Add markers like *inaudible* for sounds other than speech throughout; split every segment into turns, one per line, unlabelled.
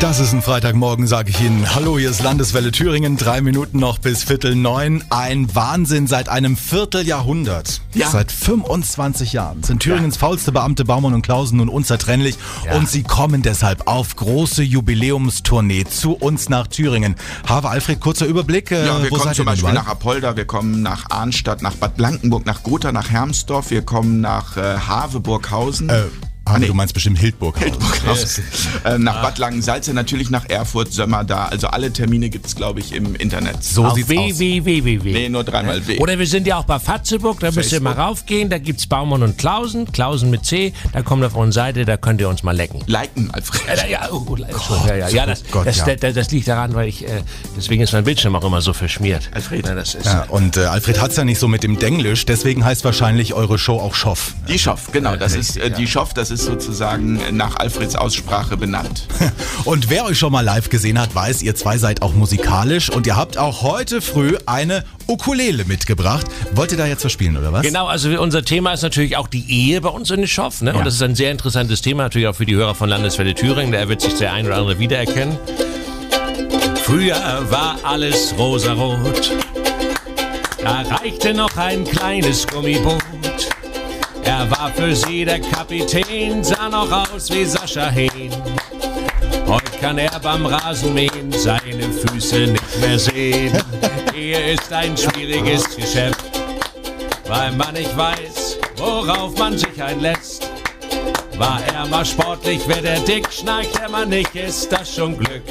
Das ist ein Freitagmorgen, sage ich Ihnen. Hallo, hier ist Landeswelle Thüringen. Drei Minuten noch bis Viertel neun. Ein Wahnsinn seit einem Vierteljahrhundert.
Ja.
Seit 25 Jahren sind Thüringens faulste Beamte Baumann und Klausen nun unzertrennlich.
Ja.
Und sie kommen deshalb auf große Jubiläumstournee zu uns nach Thüringen. Habe Alfred, kurzer Überblick. Äh,
Ja, wir kommen zum Beispiel nach Apolda, wir kommen nach Arnstadt, nach Bad Blankenburg, nach Gotha, nach Hermsdorf, wir kommen nach äh, Haveburghausen.
Äh, Habe,
nee.
du meinst bestimmt Hildburg.
Hildburghausen. Äh, nach Bad Langensalza, natürlich nach Erfurt, Sömmer da. Also alle Termine gibt's glaube ich, im Internet.
So
Auf
sieht's aus.
www.
Nee, nur dreimal W.
Oder wir sind ja auch bei Fatzeburg, da müsst ihr mal raufgehen, da gibt's Baumann und Klausen, Klausen mit C, da kommt auf unsere Seite, da könnt ihr uns mal lecken.
Liken, Alfred.
Ja, ja, oh, oh, Entschuldigung, ja, ja, ja, das,
Gott,
das,
ja.
Das, das liegt daran, weil ich, äh, deswegen ist mein Bildschirm auch immer so verschmiert.
Alfred.
Ja, das ist,
Ja, und äh, Alfred hat's ja nicht so mit dem Denglisch, deswegen heißt wahrscheinlich eure Show auch Schoff.
Die Schoff, genau. Das ist äh, die Schoff, das ist sozusagen äh, nach Alfreds Aussprache benannt. *laughs*
Und wer euch schon mal live gesehen hat, weiß, ihr zwei seid auch musikalisch und ihr habt auch heute früh eine Ukulele mitgebracht. Wollt ihr da jetzt was spielen, oder was?
Genau, also unser Thema ist natürlich auch die Ehe bei uns in Schoff. Ne?
Ja.
Und das ist ein sehr interessantes Thema, natürlich auch für die Hörer von Landeswelle Thüringen. Da wird sich der ein oder andere wiedererkennen. Früher war alles rosarot. Da reichte noch ein kleines Gummiboot. Er war für sie der Kapitän, sah noch aus wie Sascha Hehn. Heute kann er beim Rasenmähen seine Füße nicht mehr sehen. Ehe ist ein schwieriges Geschäft weil man nicht weiß, worauf man sich einlässt. War er mal sportlich, wer der dick, schnarcht er mal nicht, ist das schon Glück.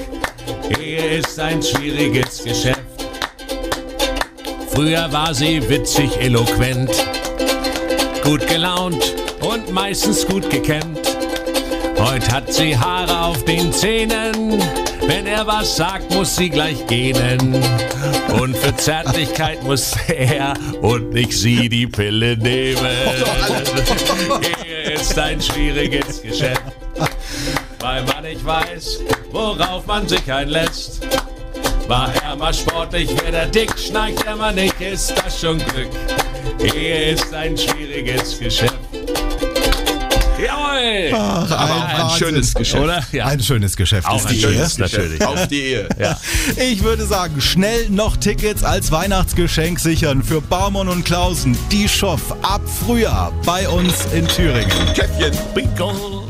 Ehe ist ein schwieriges Geschäft. Früher war sie witzig, eloquent, gut gelaunt und meistens gut gekämmt. Heute hat sie Haare auf den Zähnen. Wenn er was sagt, muss sie gleich gähnen. Und für Zärtlichkeit muss er und nicht sie die Pille nehmen. *laughs* Ehe ist ein schwieriges Geschäft, weil man nicht weiß, worauf man sich einlässt. War er mal sportlich, wer der dick, schnarcht er mal nicht, ist das schon Glück. Ehe ist ein schwieriges Geschäft. Jawohl!
Aber auch ein
Wahnsinn.
schönes Geschäft.
Oder? Ja.
Ein schönes Geschäft
Auch
ist
ein
die
schönes
Ehe.
natürlich.
Auf die Ehe. *laughs*
Ja.
Ich würde sagen, schnell noch Tickets als Weihnachtsgeschenk sichern für Baumann und Klausen. Die Schoff ab Frühjahr bei uns in Thüringen.
Käffchen.
Bingo!